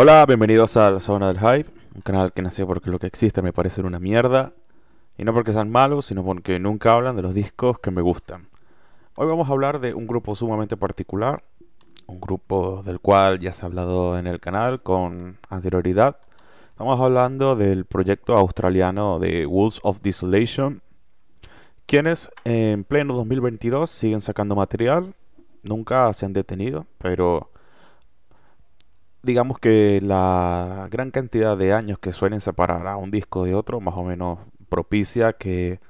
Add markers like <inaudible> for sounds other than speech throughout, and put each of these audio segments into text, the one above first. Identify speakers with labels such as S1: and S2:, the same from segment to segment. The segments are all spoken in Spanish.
S1: Hola, bienvenidos a la Zona del Hype, un canal que nació porque lo que existe me parece una mierda. Y no porque sean malos, sino porque nunca hablan de los discos que me gustan. Hoy vamos a hablar de un grupo sumamente particular, un grupo del cual ya se ha hablado en el canal con anterioridad. Estamos hablando del proyecto australiano de Wolves of Desolation, quienes en pleno 2022 siguen sacando material, nunca se han detenido, pero digamos que la gran cantidad de años que suelen separar a un disco de otro, más o menos propicia que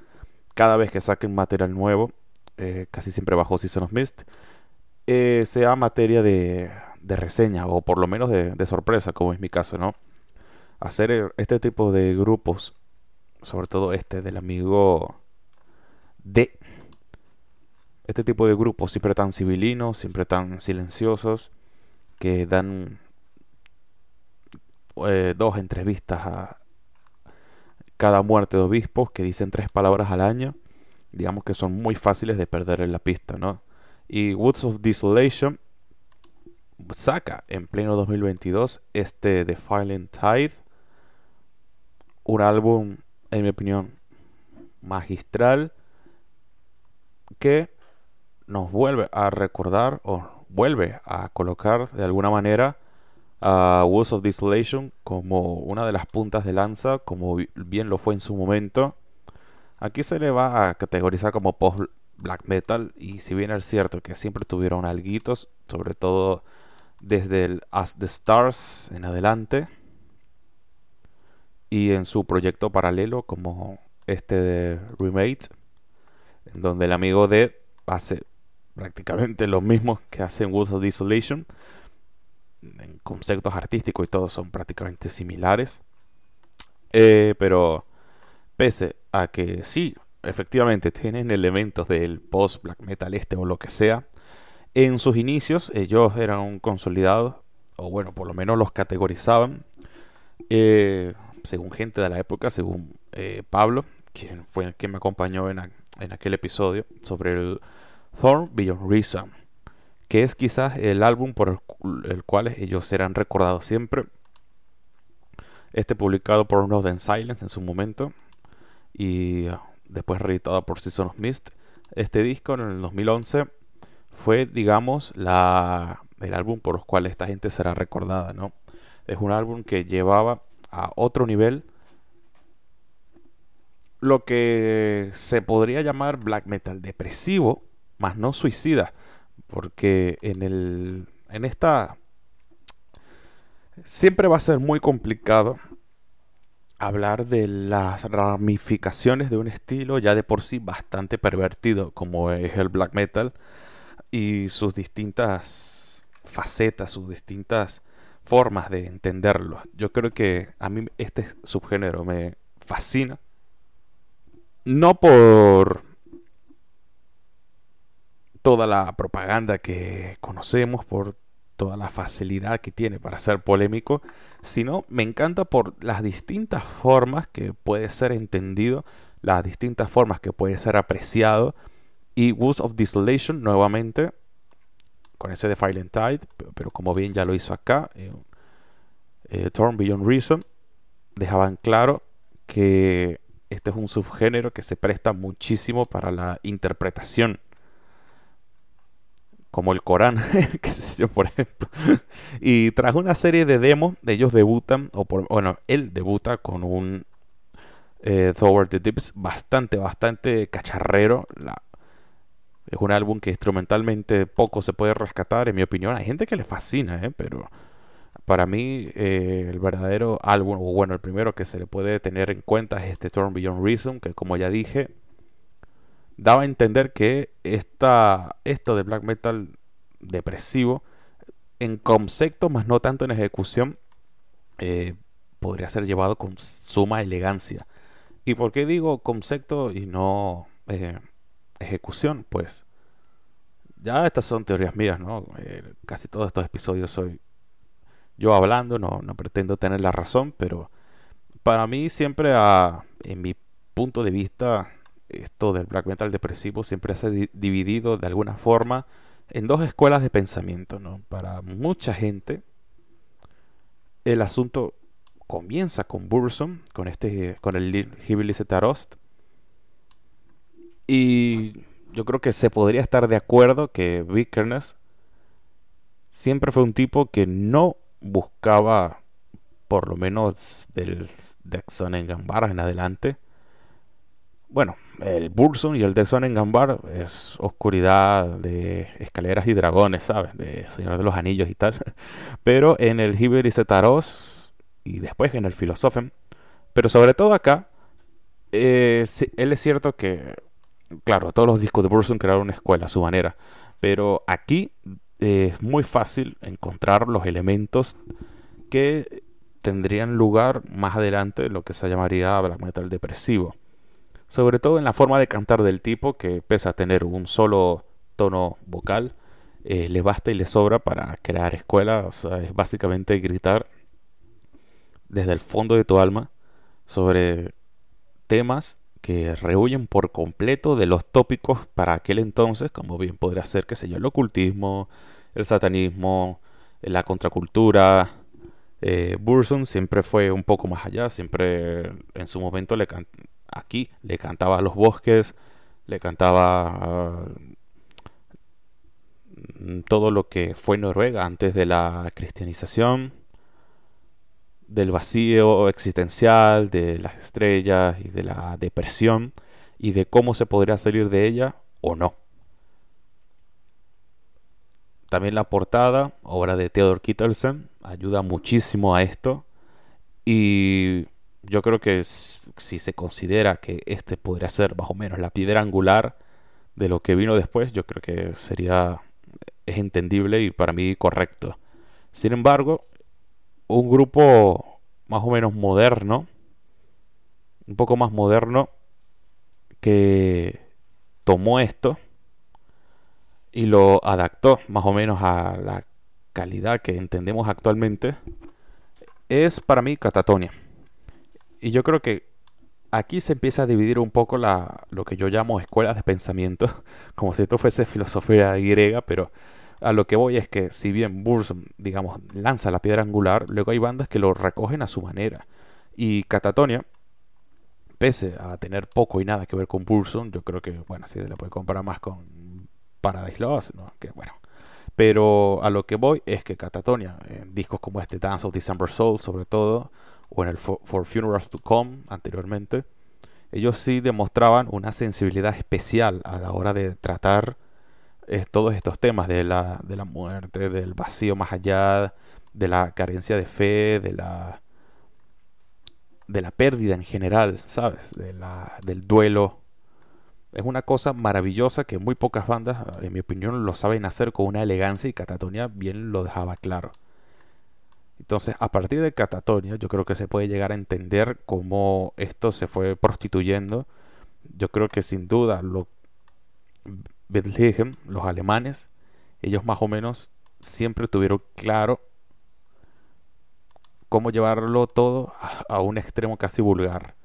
S1: cada vez que saquen material nuevo, eh, casi siempre bajo Season of Mist, eh, sea materia de, de, reseña o por lo menos de, de, sorpresa, como es mi caso, ¿no? Hacer este tipo de grupos, sobre todo este del amigo D. Este tipo de grupos siempre tan civilinos, siempre tan silenciosos, que dan eh, dos entrevistas a cada muerte de obispos que dicen tres palabras al año. Digamos que son muy fáciles de perder en la pista, ¿no? Y Woods of Desolation saca en pleno 2022 este The Violent Tide. Un álbum, en mi opinión, magistral que nos vuelve a recordar o vuelve a colocar de alguna manera a of Desolation como una de las puntas de lanza, como bien lo fue en su momento. Aquí se le va a categorizar como post black metal y si bien es cierto que siempre tuvieron alguitos, sobre todo desde el As the Stars en adelante y en su proyecto paralelo como este de Remake, en donde el amigo de hace prácticamente lo mismo que hace en Woods of Desolation, conceptos artísticos y todos son prácticamente similares. Eh, pero pese a que sí, efectivamente tienen elementos del post black metal este o lo que sea, en sus inicios ellos eran consolidados, o bueno, por lo menos los categorizaban, eh, según gente de la época, según eh, Pablo, quien fue que me acompañó en, en aquel episodio sobre el Thorn Beyond Reason que es quizás el álbum por el, cual ellos serán recordados siempre. Este publicado por Northern Silence en su momento y ah, después reeditado por Season of Mist. Este disco en el 2011 fue, digamos, la, el álbum por el cual esta gente será recordada, ¿no? Es un álbum que llevaba a otro nivel lo que se podría llamar black metal depresivo, más no suicida porque en el en esta siempre va a ser muy complicado hablar de las ramificaciones de un estilo ya de por sí bastante pervertido como es el black metal y sus distintas facetas, sus distintas formas de entenderlo. Yo creo que a mí este subgénero me fascina. No por toda la propaganda que conocemos, por toda la facilidad que tiene para ser polémico, sino me encanta por las distintas formas que puede ser entendido, las distintas formas que puede ser apreciado. Y Woods of Desolation, nuevamente, con ese de Violent Tide, pero como bien ya lo hizo acá, eh, eh, Torn Beyond Reason, dejaban claro que este es un subgénero que se presta muchísimo para la interpretación como el Corán, <laughs> yo, por ejemplo. y tras una serie de demos, ellos debutan, o por, bueno, él debuta con un eh, Toward the Dips bastante, bastante cacharrero. Es un álbum que instrumentalmente poco se puede rescatar, en mi opinión. Hay gente que le fascina, ¿eh? pero para mí eh, el verdadero álbum, o bueno, el primero que se le puede tener en cuenta es este Turn Beyond Reason, que como ya dije, daba a entender que esta, esto de black metal depresivo, en concepto, más no tanto en ejecución, eh, podría ser llevado con suma elegancia. ¿Y por qué digo concepto y no eh, ejecución? Pues ya estas son teorías mías, ¿no? Eh, casi todos estos episodios soy yo hablando, no, no pretendo tener la razón, pero para mí siempre, a, en mi punto de vista, esto del black metal depresivo siempre se ha dividido de alguna forma en dos escuelas de pensamiento, ¿no? Para mucha gente, el asunto comienza con Burson, con este, con el Hibili Zetarost. Y yo creo que se podría estar de acuerdo que Vickerness siempre fue un tipo que no buscaba, por lo menos del Dexon en Gambar en adelante. Bueno, el Burson y el en Gambar es oscuridad de escaleras y dragones, ¿sabes? De Señor de los Anillos y tal. <laughs> Pero en el Hibili Zetarost y después en el Philosophem. Pero sobre todo acá, eh, él es cierto que, claro, todos los discos de Burson crearon una escuela a su manera, pero aquí eh, es muy fácil encontrar los elementos que tendrían lugar más adelante lo que se llamaría black metal depresivo. Sobre todo en la forma de cantar del tipo que pese a tener un solo tono vocal, eh, le basta y le sobra para crear escuela, o sea, es básicamente gritar desde el fondo de tu alma sobre temas que rehuyen por completo de los tópicos para aquel entonces, como bien podría ser, qué sé yo, el ocultismo, el satanismo, la contracultura. Eh, Burson siempre fue un poco más allá, siempre en su momento le aquí le cantaba a los bosques, le cantaba mm, todo lo que fue Noruega antes de la cristianización del vacío existencial, de las estrellas y de la depresión y de cómo se podría salir de ella o no. También la portada, obra de Theodor Kittelsen, ayuda muchísimo a esto y yo creo que si se considera que este podría ser más o menos la piedra angular de lo que vino después, yo creo que sería es entendible y para mí correcto. Sin embargo, un grupo más o menos moderno, un poco más moderno, que tomó esto y lo adaptó más o menos a la calidad que entendemos actualmente, es para mí Catatonia. Y yo creo que aquí se empieza a dividir un poco la, lo que yo llamo escuelas de pensamiento, <laughs> como si esto fuese filosofía griega, pero a lo que voy es que si bien Burson, digamos, lanza la piedra angular, luego hay bandas que lo recogen a su manera. Y Catatonia, pese a tener poco y nada que ver con Burson, yo creo que, bueno, sí se le puede comparar más con Paradise Lost, ¿no? Que bueno. Pero a lo que voy es que Catatonia, en discos como este Dance of December Soul, sobre todo, o en el For, Funerals to Come anteriormente, ellos sí demostraban una sensibilidad especial a la hora de tratar todos estos temas de la, de la muerte, del vacío más allá, de la carencia de fe, de la, de la pérdida en general, ¿sabes? De la, del duelo. Es una cosa maravillosa que muy pocas bandas, en mi opinión, lo saben hacer con una elegancia y Catatonia bien lo dejaba claro. Entonces, a partir de Catatonia, yo creo que se puede llegar a entender cómo esto se fue prostituyendo. Yo creo que sin duda lo Bethlehem, los alemanes, ellos más o menos siempre tuvieron claro cómo llevarlo todo a, un extremo casi vulgar.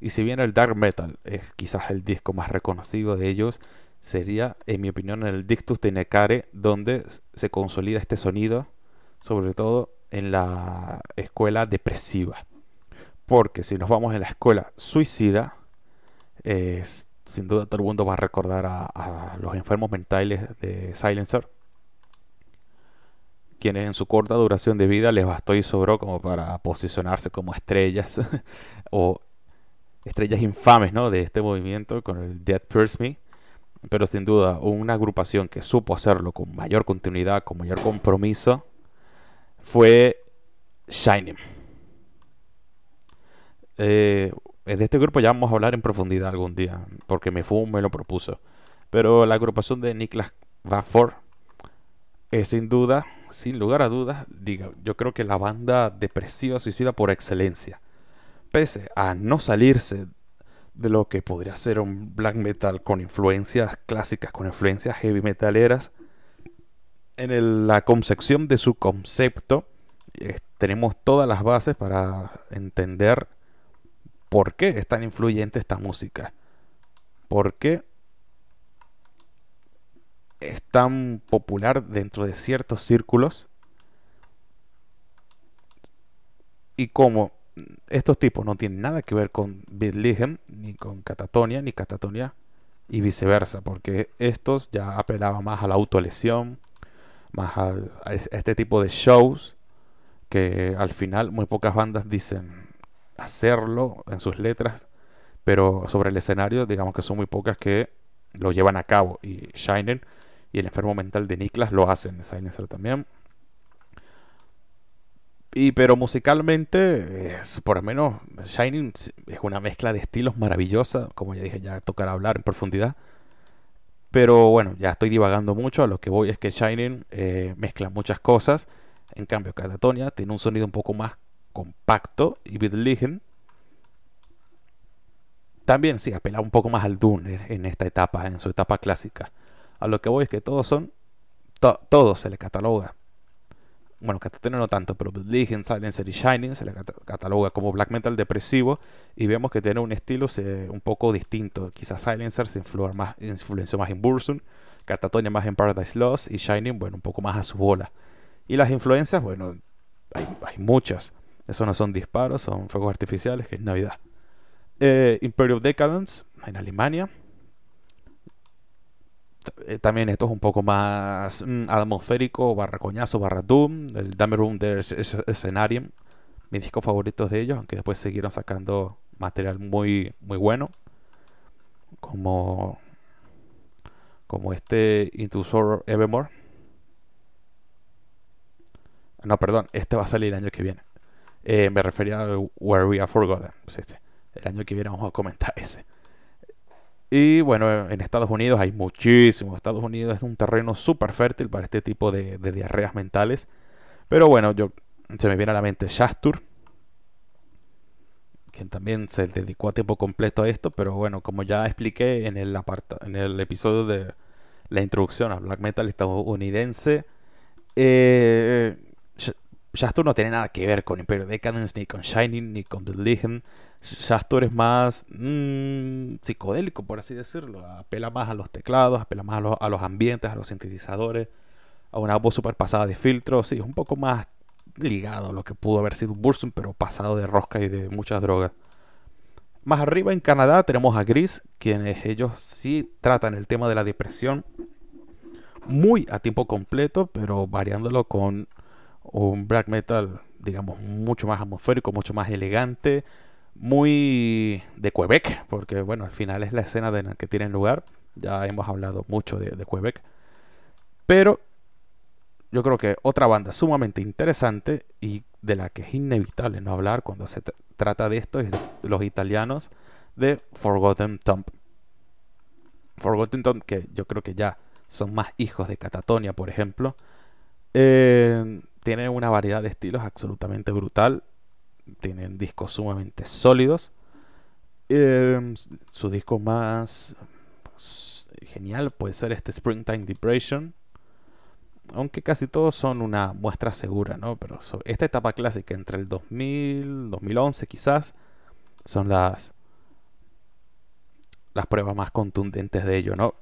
S1: Y si bien el dark metal es quizás el disco más reconocido de ellos, sería, en mi opinión, el Dictus de Necare, donde se consolida este sonido, sobre todo en la escuela depresiva. Porque si nos vamos en la escuela suicida, sin duda todo el mundo va a recordar a, los enfermos mentales de Silencer, quienes en su corta duración de vida les bastó y sobró como para posicionarse como estrellas <laughs> o estrellas infames ¿no? de este movimiento con el Dead Pierce Me. Pero sin duda, una agrupación que supo hacerlo con mayor continuidad, con mayor compromiso, fue Shining. Eh, de este grupo ya vamos a hablar en profundidad algún día, porque me fue me lo propuso. Pero la agrupación de Niklas Vafor es sin duda, sin lugar a dudas, diga, yo creo que la banda depresiva suicida por excelencia. Pese a no salirse de lo que podría ser un black metal con influencias clásicas, con influencias heavy metaleras, en la concepción de su concepto eh, tenemos todas las bases para entender por qué es tan influyente esta música. ¿Por qué es tan popular dentro de ciertos círculos? Y como estos tipos no tienen nada que ver con Bitligen, ni con Catatonia, ni Catatonia, y viceversa, porque estos ya apelaban más a la autolesión, más a este tipo de shows, que al final muy pocas bandas dicen hacerlo en sus letras, pero sobre el escenario digamos que son muy pocas que lo llevan a cabo, y Shinen y el enfermo mental de Niklas lo hacen, Silencer también. Y pero musicalmente, por lo menos, Shining es una mezcla de estilos maravillosa. Como ya dije, ya tocará hablar en profundidad. Pero bueno, ya estoy divagando mucho. A lo que voy es que Shining eh, mezcla muchas cosas. En cambio, Catatonia tiene un sonido un poco más compacto. Y Bitligen también sí apela un poco más al Doom en esta etapa, en su etapa clásica. A lo que voy es que todos son. todo se le cataloga bueno, Catatonia no tanto, pero Legion, Silencer y Shining se le cataloga como black metal depresivo y vemos que tiene un estilo un poco distinto. Quizás Silencer se más, influenció más en Burzum, Catatonia más en Paradise Lost y Shining, bueno, un poco más a su bola. Y las influencias, bueno, hay, muchas. Eso no son disparos, son fuegos artificiales, que es Navidad. Eh, Imperial Decadence en Alemania, también esto es un poco más mm, atmosférico, barra coñazo, barra doom. El Dummy Room de Scenarium, mis discos favoritos de ellos, aunque después siguieron sacando material muy, muy bueno. Como, como este Into Sorrow Evermore. No, perdón, este va a salir el año que viene. Eh, me refería a Where We Are Forgotten. El año que viene vamos a comentar ese. Y bueno, en Estados Unidos hay muchísimo. Estados Unidos es un terreno súper fértil para este tipo de, diarreas mentales. Pero bueno, yo se me viene a la mente Shastur, quien también se dedicó a tiempo completo a esto. Pero bueno, como ya expliqué en el, aparta, en el episodio de la introducción a black metal estadounidense, eh, Shastur no tiene nada que ver con Imperial Decadence, ni con Shining, ni con The Legion. Shastur es más mm, psicodélico, por así decirlo. Apela más a los teclados, apela más a los, ambientes, a los sintetizadores, a una voz super pasada de filtro. Sí, es un poco más ligado a lo que pudo haber sido Bursum, pero pasado de rosca y de muchas drogas. Más arriba en Canadá tenemos a Gris, quienes ellos sí tratan el tema de la depresión muy a tiempo completo, pero variándolo con un black metal, digamos, mucho más atmosférico, mucho más elegante, muy de Quebec, porque bueno, al final es la escena de la que tienen lugar. Ya hemos hablado mucho de, Quebec. Pero yo creo que otra banda sumamente interesante y de la que es inevitable no hablar cuando se trata de esto es de los italianos de Forgotten Tomb. Forgotten Tomb, que yo creo que ya son más hijos de Catatonia, por ejemplo, eh, tienen una variedad de estilos absolutamente brutal tienen discos sumamente sólidos. Eh, su disco más genial puede ser este Springtime Depression. Aunque casi todos son una muestra segura, ¿no? Pero esta etapa clásica entre el 2000, 2011 quizás, son las, las pruebas más contundentes de ello, ¿no?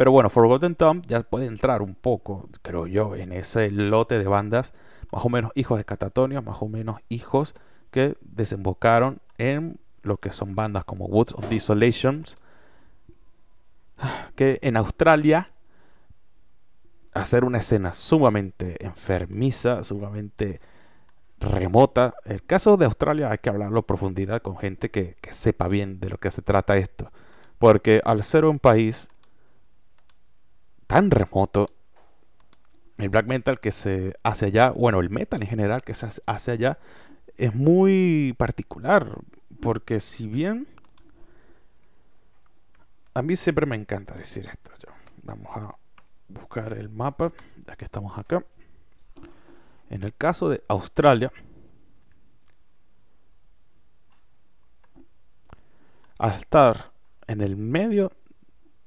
S1: Pero bueno, Forgotten Tomb ya puede entrar un poco, creo yo, en ese lote de bandas, más o menos hijos de Catatonia, más o menos hijos que desembocaron en lo que son bandas como Woods of Desolations, que en Australia hacer una escena sumamente enfermiza, sumamente remota. El caso de Australia hay que hablarlo a profundidad con gente que, sepa bien de lo que se trata esto. Porque al ser un país tan remoto, el black metal que se hace allá, bueno, el metal en general que se hace allá, es muy particular, porque si bien a mí siempre me encanta decir esto, vamos a buscar el mapa, ya que estamos acá. En el caso de Australia, al estar en el medio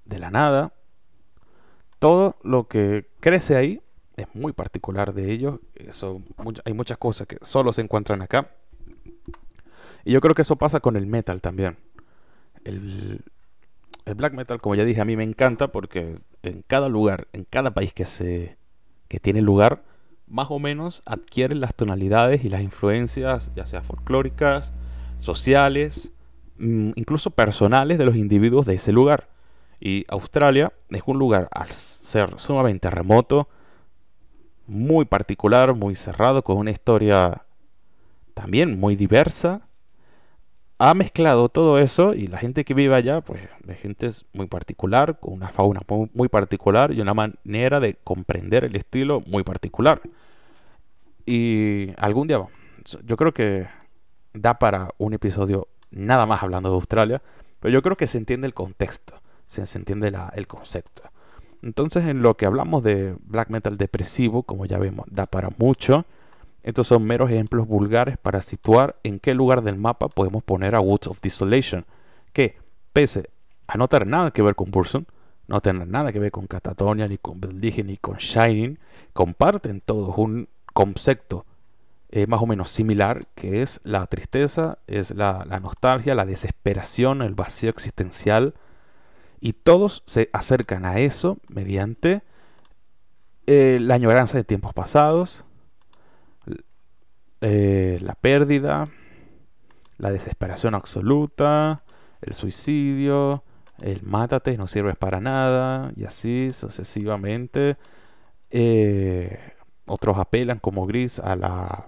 S1: de la nada, todo lo que crece ahí es muy particular de ellos. Hay muchas cosas que solo se encuentran acá. Y yo creo que eso pasa con el metal también. El, el, black metal, como ya dije, a mí me encanta porque en cada lugar, en cada país que se que tiene lugar, más o menos adquieren las tonalidades y las influencias, ya sea folclóricas, sociales, mm, incluso personales de los individuos de ese lugar. Y Australia es un lugar, al ser sumamente remoto, muy particular, muy cerrado, con una historia también muy diversa, ha mezclado todo eso y la gente que vive allá, pues, es gente muy particular, con una fauna muy, particular y una manera de comprender el estilo muy particular. Y algún día, yo creo que da para un episodio nada más hablando de Australia, pero yo creo que se entiende el contexto, se, entiende el concepto. Entonces, en lo que hablamos de black metal depresivo, como ya vemos, da para mucho. Estos son meros ejemplos vulgares para situar en qué lugar del mapa podemos poner a Woods of Desolation, que, pese a no tener nada que ver con Burson, no tener nada que ver con Catatonia, ni con Beldige, ni con Shining, comparten todos un concepto eh, más o menos similar, que es la tristeza, es la nostalgia, la desesperación, el vacío existencial, y todos se acercan a eso mediante eh, la añoranza de tiempos pasados, eh, la pérdida, la desesperación absoluta, el suicidio, el mátate, no sirves para nada, y así sucesivamente. Eh, otros apelan como Gris a la,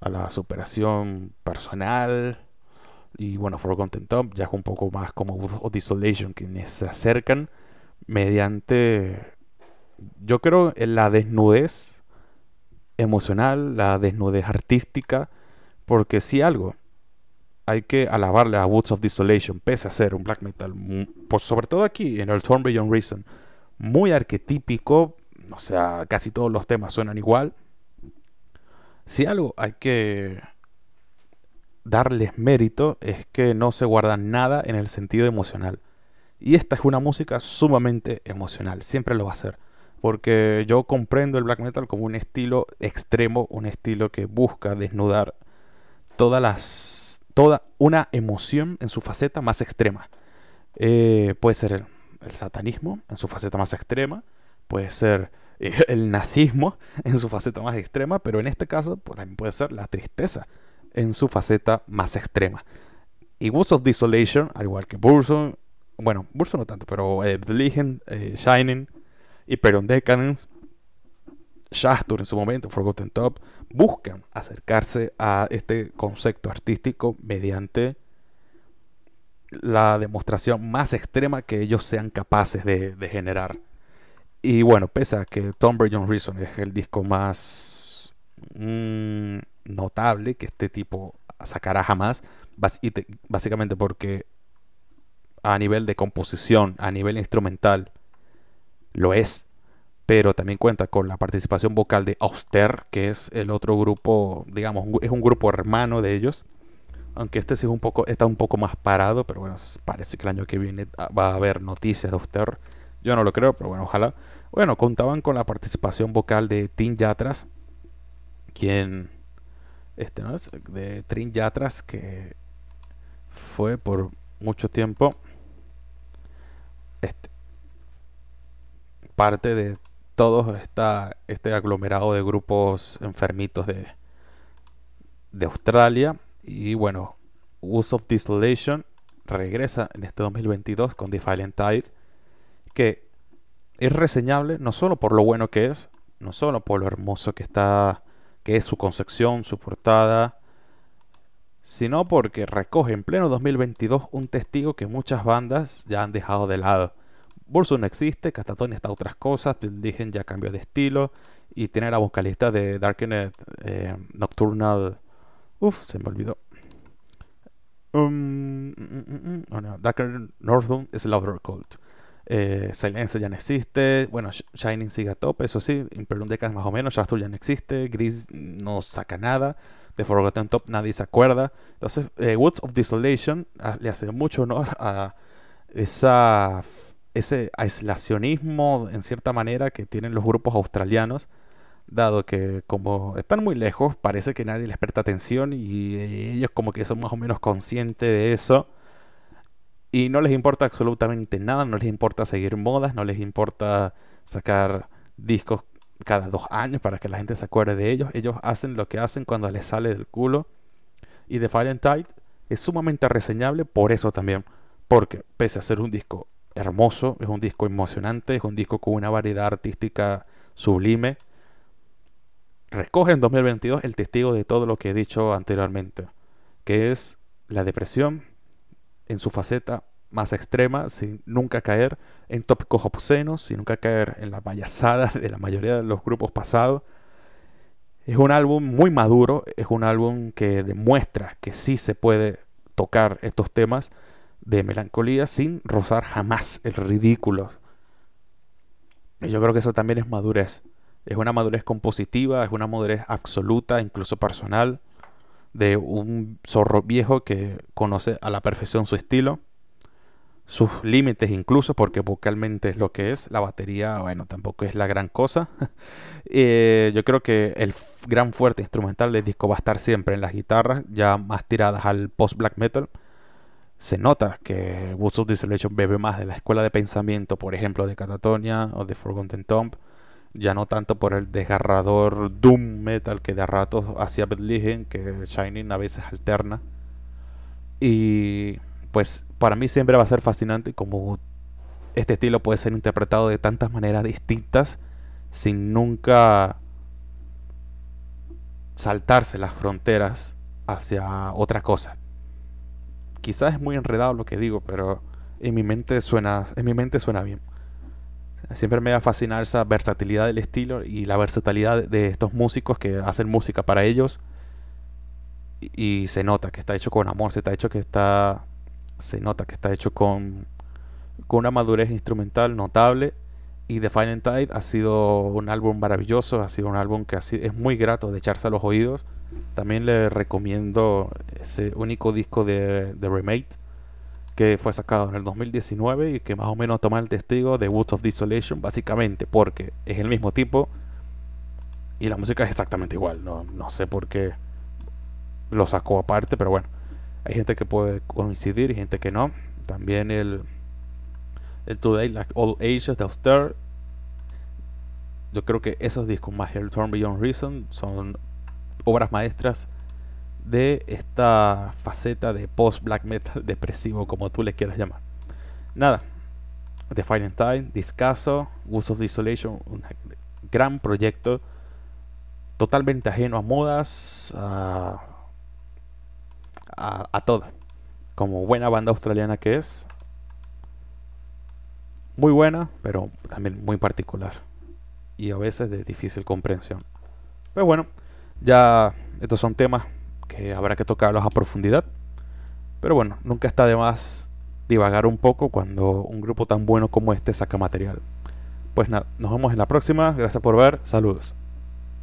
S1: a la superación personal, y bueno, Forgotten Top ya es un poco más como of Desolation, quienes se acercan mediante, yo creo, la desnudez emocional, la desnudez artística, porque si algo hay que alabarle a Woods of Desolation, pese a ser un black metal, por sobre todo aquí en el Torn Beyond Reason, muy arquetípico, o sea, casi todos los temas suenan igual. Si algo hay que darles mérito es que no se guardan nada en el sentido emocional. Y esta es una música sumamente emocional, siempre lo va a ser. Porque yo comprendo el black metal como un estilo extremo, un estilo que busca desnudar todas las, toda una emoción en su faceta más extrema. Eh, puede ser el, el, satanismo en su faceta más extrema, puede ser <laughs> el nazismo en su faceta más extrema, pero en este caso pues, también puede ser la tristeza en su faceta más extrema. Y Woods of Desolation, al igual que Burson, bueno, Burson no tanto, pero eh, The Legend, eh, Shining, Hyperion Decadence, Shastur en su momento, Forgotten Top, buscan acercarse a este concepto artístico mediante la demostración más extrema que ellos sean capaces de, generar. Y bueno, pese a que Tomb Raider Reason es el disco más mm, notable que este tipo sacará jamás, básicamente porque a nivel de composición, a nivel instrumental, lo es, pero también cuenta con la participación vocal de Auster, que es el otro grupo, digamos, es un grupo hermano de ellos, aunque este sí es un poco, está un poco más parado, pero bueno, parece que el año que viene va a haber noticias de Auster, yo no lo creo, pero bueno, ojalá. Bueno, contaban con la participación vocal de Tim Yatras, quien este, ¿no? de Trin Yatras, que fue por mucho tiempo este, parte de todo este aglomerado de grupos enfermitos de, de Australia. Y bueno, Use of Desolation regresa en este 2022 con Defiant Tide, que es reseñable no solo por lo bueno que es, no solo por lo hermoso que está que es su concepción, su portada, sino porque recoge en pleno 2022 un testigo que muchas bandas ya han dejado de lado. Burso no existe, Catatonia está otras cosas, Digen ya cambió de estilo y tiene la vocalista de Darkened eh, Nocturnal. Uf, se me olvidó. Um, mm, mm, mm, oh no, es Louder Cult. Eh, Silence ya no existe. Bueno, Shining sigue a tope, eso sí. Imperium Decas más o menos. Shastur ya no existe. Gris no saca nada. De Forgotten Top nadie se acuerda. Entonces, eh, Woods of Desolation ah, le hace mucho honor a esa, ese aislacionismo, en cierta manera, que tienen los grupos australianos. Dado que, como están muy lejos, parece que nadie les presta atención y ellos, como que son más o menos conscientes de eso y no les importa absolutamente nada, no les importa seguir modas, no les importa sacar discos cada dos años para que la gente se acuerde de ellos. Ellos hacen lo que hacen cuando les sale del culo. Y The Tide es sumamente reseñable por eso también. Porque pese a ser un disco hermoso, es un disco emocionante, es un disco con una variedad artística sublime, recoge en 2022 el testigo de todo lo que he dicho anteriormente, que es la depresión en su faceta más extrema, sin nunca caer en tópicos obscenos, sin nunca caer en la payasada <laughs> de la mayoría de los grupos pasados. Es un álbum muy maduro, es un álbum que demuestra que sí se puede tocar estos temas de melancolía sin rozar jamás el ridículo. Y yo creo que eso también es madurez. Es una madurez compositiva, es una madurez absoluta, incluso personal, de un zorro viejo que conoce a la perfección su estilo sus límites incluso, porque vocalmente es lo que es. La batería, bueno, tampoco es la gran cosa. <laughs> Eh, yo creo que el gran fuerte instrumental del disco va a estar siempre en las guitarras, ya más tiradas al post-black metal. Se nota que Woods of Desolation bebe más de la escuela de pensamiento, por ejemplo, de Catatonia o de Forgotten Tomb. Ya no tanto por el desgarrador doom metal que de ratos hacía Bethlehem, que Shining a veces alterna. Y pues para mí siempre va a ser fascinante como este estilo puede ser interpretado de tantas maneras distintas sin nunca saltarse las fronteras hacia otra cosa. Quizás es muy enredado lo que digo, pero en mi mente suena, en mi mente suena bien. Siempre me va a fascinar esa versatilidad del estilo y la versatilidad de estos músicos que hacen música para ellos. Y, se nota que está hecho con amor, se está hecho que está se nota que está hecho con, con una madurez instrumental notable. Y The Final Tide ha sido un álbum maravilloso, ha sido un álbum que es muy grato de echarse a los oídos. También le recomiendo ese único disco de, The Remake que fue sacado en el 2019 y que más o menos toma el testigo de Woods of Desolation, básicamente porque es el mismo tipo y la música es exactamente igual. No, no sé por qué lo sacó aparte, pero bueno. Hay gente que puede coincidir y gente que no. También el, el Today, Like All Ages de Auster. Yo creo que esos discos más el Turn Beyond Reason son obras maestras de esta faceta de post black metal <laughs> depresivo, como tú le quieras llamar. Nada, The Final Time, Discaso, Woods of Desolation, un gran proyecto totalmente ajeno a modas, a a, a toda. Como buena banda australiana que es. Muy buena, pero también muy particular. Y a veces de difícil comprensión. Pero bueno, ya estos son temas que habrá que tocarlos a profundidad. Pero bueno, nunca está de más divagar un poco cuando un grupo tan bueno como este saca material. Pues nada, nos vemos en la próxima. Gracias por ver. Saludos.